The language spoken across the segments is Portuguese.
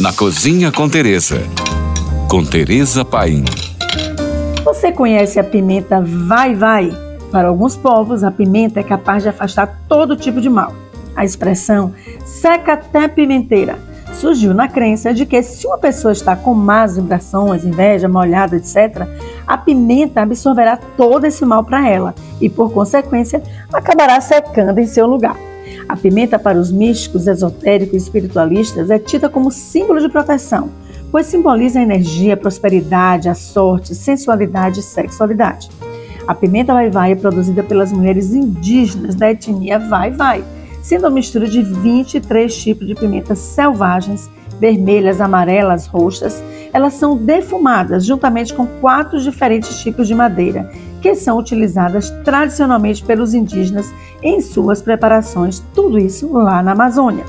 Na Cozinha com Teresa. Com Teresa Paim. Você conhece a pimenta vai vai? Para alguns povos, a pimenta é capaz de afastar todo tipo de mal. A expressão seca até pimenteira surgiu na crença de que se uma pessoa está com más vibrações, inveja, molhada, etc., a pimenta absorverá todo esse mal para ela e, por consequência, acabará secando em seu lugar. A pimenta, para os místicos, esotéricos e espiritualistas, é tida como símbolo de proteção, pois simboliza a energia, a prosperidade, a sorte, sensualidade e sexualidade. A pimenta vai-vai é produzida pelas mulheres indígenas da etnia vai-vai sendo uma mistura de 23 tipos de pimentas selvagens, vermelhas, amarelas, roxas. Elas são defumadas juntamente com quatro diferentes tipos de madeira, que são utilizadas tradicionalmente pelos indígenas em suas preparações, tudo isso lá na Amazônia.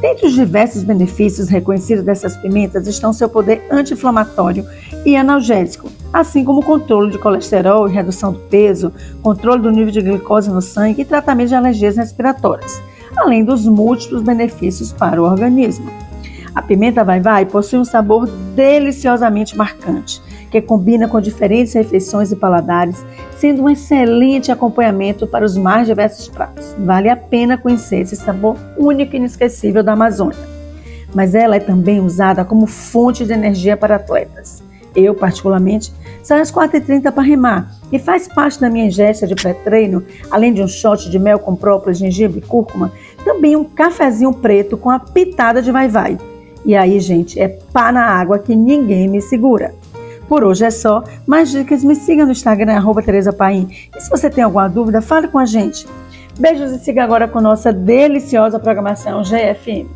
Dentre os diversos benefícios reconhecidos dessas pimentas estão seu poder anti-inflamatório e analgésico, assim como controle de colesterol e redução do peso, controle do nível de glicose no sangue e tratamento de alergias respiratórias, além dos múltiplos benefícios para o organismo. A pimenta vai-vai possui um sabor deliciosamente marcante, que combina com diferentes refeições e paladares, sendo um excelente acompanhamento para os mais diversos pratos. Vale a pena conhecer esse sabor único e inesquecível da Amazônia. Mas ela é também usada como fonte de energia para atletas. Eu, particularmente, saio às 4h30 para remar e faz parte da minha ingesta de pré-treino, além de um shot de mel com própolis, gengibre e cúrcuma, também um cafezinho preto com a pitada de vai-vai. E aí, gente, é pá na água que ninguém me segura. Por hoje é só. Mais dicas, me siga no Instagram, arroba Tereza Paim. E se você tem alguma dúvida, fale com a gente. Beijos e siga agora com nossa deliciosa programação GFM.